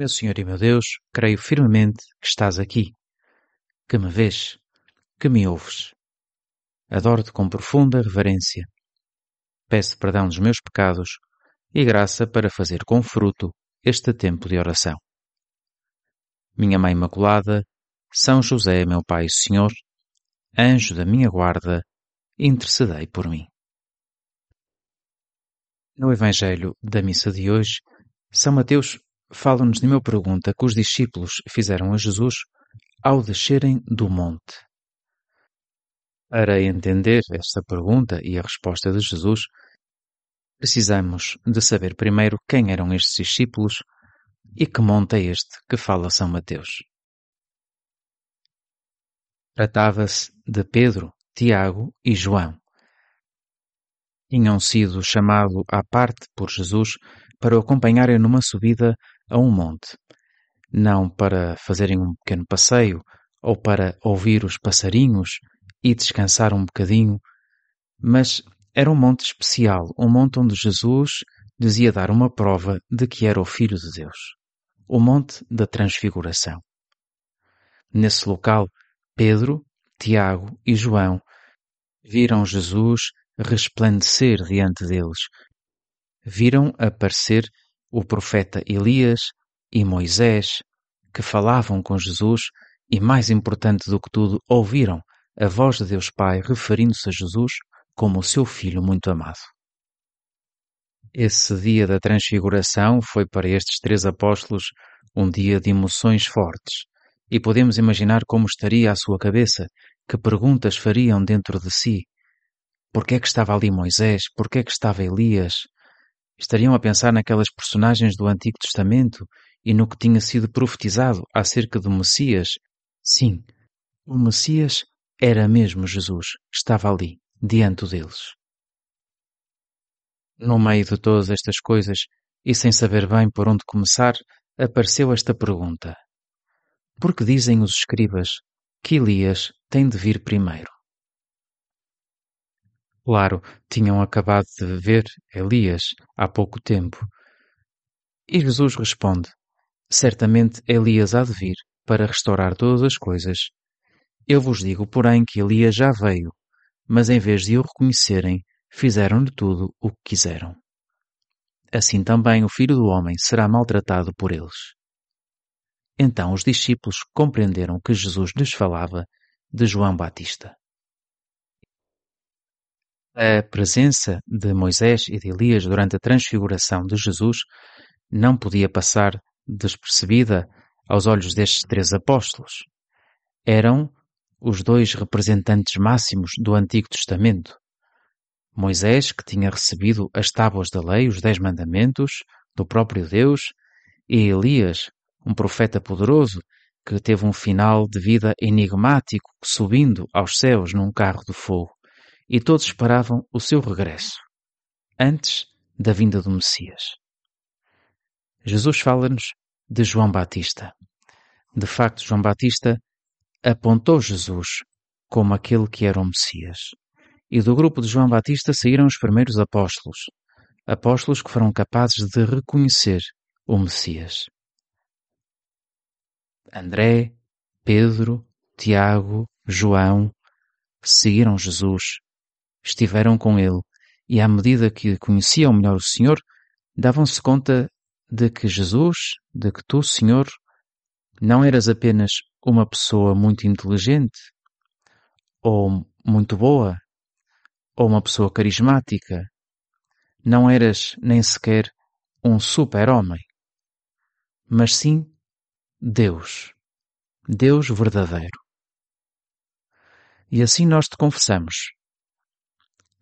Meu Senhor e meu Deus, creio firmemente que estás aqui, que me vês, que me ouves. Adoro-te com profunda reverência. Peço perdão dos meus pecados e graça para fazer com fruto este tempo de oração. Minha Mãe Imaculada, São José, meu Pai e Senhor, anjo da minha guarda, intercedei por mim. No Evangelho da missa de hoje, São Mateus fala-nos de uma pergunta que os discípulos fizeram a Jesus ao descerem do monte. Para entender esta pergunta e a resposta de Jesus, precisamos de saber primeiro quem eram estes discípulos e que monte é este que fala São Mateus. Tratava-se de Pedro, Tiago e João. Tinham sido chamados à parte por Jesus para o acompanharem numa subida a um monte, não para fazerem um pequeno passeio ou para ouvir os passarinhos e descansar um bocadinho, mas era um monte especial, um monte onde Jesus dizia dar uma prova de que era o Filho de Deus, o Monte da Transfiguração. Nesse local, Pedro, Tiago e João viram Jesus resplandecer diante deles. Viram aparecer o profeta Elias e Moisés, que falavam com Jesus e, mais importante do que tudo, ouviram a voz de Deus Pai referindo-se a Jesus como o seu filho muito amado. Esse dia da transfiguração foi para estes três apóstolos um dia de emoções fortes, e podemos imaginar como estaria a sua cabeça, que perguntas fariam dentro de si. Por que é que estava ali Moisés? Por que é que estava Elias? Estariam a pensar naquelas personagens do Antigo Testamento e no que tinha sido profetizado acerca do Messias? Sim, o Messias era mesmo Jesus, estava ali, diante deles. No meio de todas estas coisas, e sem saber bem por onde começar, apareceu esta pergunta: Por que dizem os escribas que Elias tem de vir primeiro? Claro, tinham acabado de ver Elias há pouco tempo. E Jesus responde: Certamente Elias há de vir para restaurar todas as coisas eu vos digo, porém, que Elias já veio, mas em vez de o reconhecerem, fizeram-lhe tudo o que quiseram. Assim também o Filho do Homem será maltratado por eles. Então os discípulos compreenderam que Jesus lhes falava de João Batista. A presença de Moisés e de Elias durante a transfiguração de Jesus não podia passar despercebida aos olhos destes três apóstolos. Eram os dois representantes máximos do Antigo Testamento. Moisés, que tinha recebido as tábuas da lei, os Dez Mandamentos, do próprio Deus, e Elias, um profeta poderoso, que teve um final de vida enigmático, subindo aos céus num carro de fogo, e todos esperavam o seu regresso, antes da vinda do Messias. Jesus fala-nos de João Batista. De facto, João Batista apontou Jesus como aquele que era o Messias. E do grupo de João Batista saíram os primeiros apóstolos, apóstolos que foram capazes de reconhecer o Messias. André, Pedro, Tiago, João seguiram Jesus, estiveram com ele e à medida que conheciam melhor o Senhor, davam-se conta de que Jesus, de que tu, Senhor, não eras apenas uma pessoa muito inteligente, ou muito boa, ou uma pessoa carismática. Não eras nem sequer um super-homem, mas sim Deus, Deus verdadeiro. E assim nós te confessamos.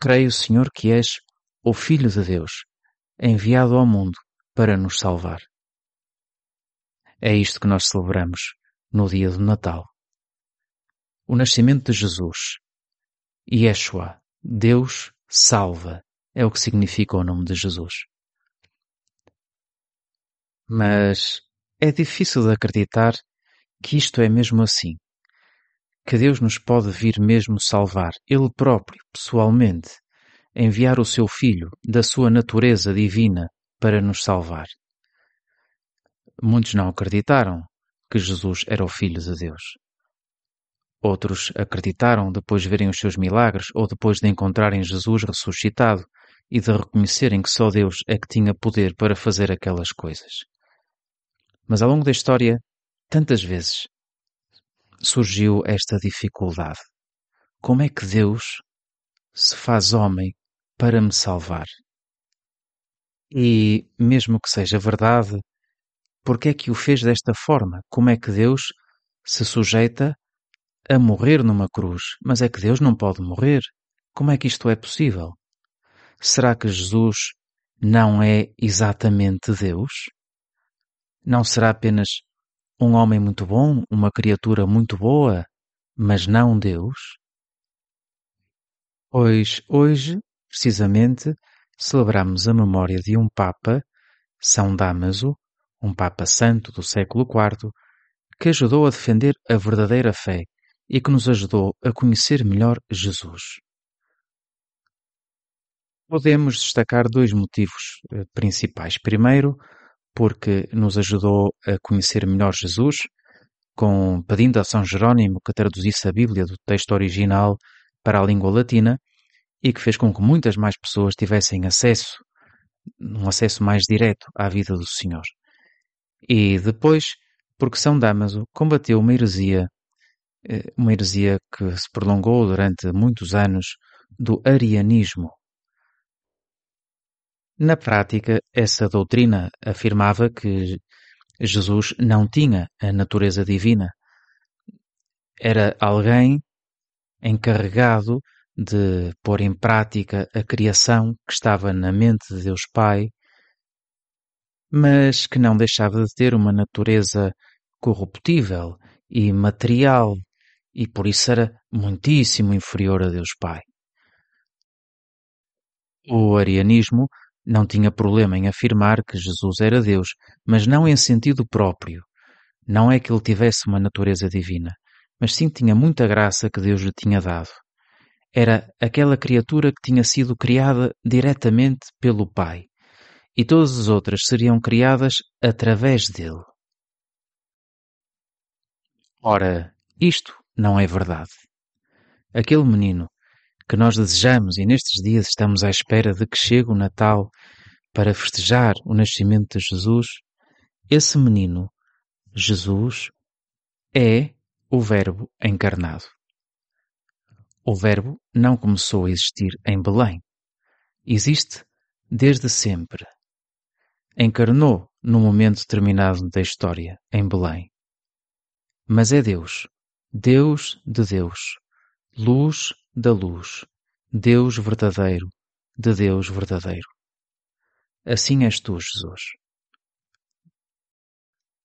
Creio, Senhor, que és o Filho de Deus, enviado ao mundo para nos salvar. É isto que nós celebramos no dia do Natal. O nascimento de Jesus. Yeshua, Deus salva, é o que significa o nome de Jesus. Mas é difícil de acreditar que isto é mesmo assim. Que Deus nos pode vir mesmo salvar, Ele próprio, pessoalmente, enviar o seu Filho da sua natureza divina para nos salvar. muitos não acreditaram que Jesus era o Filho de Deus. Outros acreditaram depois de verem os seus milagres ou depois de encontrarem Jesus ressuscitado e de reconhecerem que só Deus é que tinha poder para fazer aquelas coisas. Mas ao longo da história, tantas vezes surgiu esta dificuldade. Como é que Deus se faz homem para me salvar? E, mesmo que seja verdade, porque é que o fez desta forma? Como é que Deus se sujeita a morrer numa cruz? Mas é que Deus não pode morrer. Como é que isto é possível? Será que Jesus não é exatamente Deus? Não será apenas um homem muito bom, uma criatura muito boa, mas não Deus? Pois hoje, precisamente, celebramos a memória de um Papa, São Damaso, um Papa Santo do século IV, que ajudou a defender a verdadeira fé e que nos ajudou a conhecer melhor Jesus. Podemos destacar dois motivos eh, principais. Primeiro, porque nos ajudou a conhecer melhor Jesus, com, pedindo a São Jerónimo que traduzisse a Bíblia do texto original para a língua latina e que fez com que muitas mais pessoas tivessem acesso, um acesso mais direto à vida do Senhor. E depois, porque São Damaso combateu uma heresia, eh, uma heresia que se prolongou durante muitos anos do arianismo. Na prática, essa doutrina afirmava que Jesus não tinha a natureza divina. Era alguém encarregado de pôr em prática a criação que estava na mente de Deus Pai, mas que não deixava de ter uma natureza corruptível e material, e por isso era muitíssimo inferior a Deus Pai. O arianismo não tinha problema em afirmar que Jesus era Deus, mas não em sentido próprio. Não é que ele tivesse uma natureza divina, mas sim tinha muita graça que Deus lhe tinha dado era aquela criatura que tinha sido criada diretamente pelo Pai, e todas as outras seriam criadas através dele. Ora, isto não é verdade. Aquele menino que nós desejamos e nestes dias estamos à espera de que chegue o Natal para festejar o nascimento de Jesus, esse menino, Jesus, é o Verbo encarnado. O Verbo não começou a existir em Belém. Existe desde sempre. Encarnou num momento determinado da história, em Belém. Mas é Deus, Deus de Deus, luz da luz, Deus verdadeiro, de Deus verdadeiro. Assim és tu, Jesus.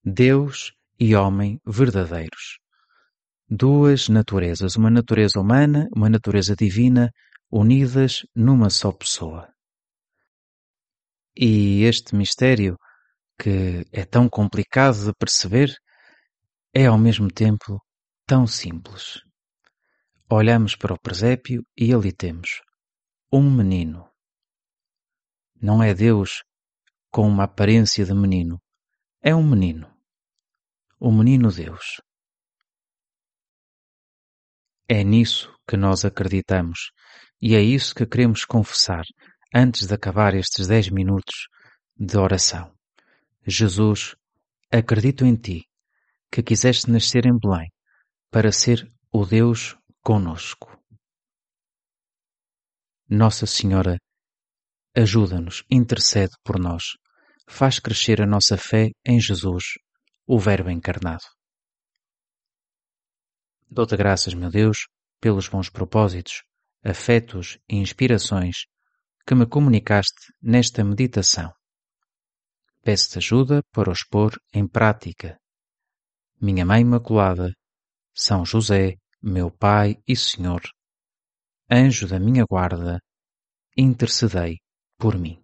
Deus e homem verdadeiros duas naturezas, uma natureza humana, uma natureza divina, unidas numa só pessoa. E este mistério, que é tão complicado de perceber, é ao mesmo tempo tão simples. Olhamos para o presépio e ali temos um menino. Não é Deus com uma aparência de menino, é um menino. O menino Deus. É nisso que nós acreditamos e é isso que queremos confessar antes de acabar estes dez minutos de oração. Jesus, acredito em ti, que quiseste nascer em Belém para ser o Deus conosco. Nossa Senhora, ajuda-nos, intercede por nós, faz crescer a nossa fé em Jesus, o Verbo encarnado. Dou-te graças, meu Deus, pelos bons propósitos, afetos e inspirações que me comunicaste nesta meditação. Peço-te ajuda para os pôr em prática. Minha Mãe Imaculada, São José, meu Pai e Senhor, anjo da minha guarda, intercedei por mim.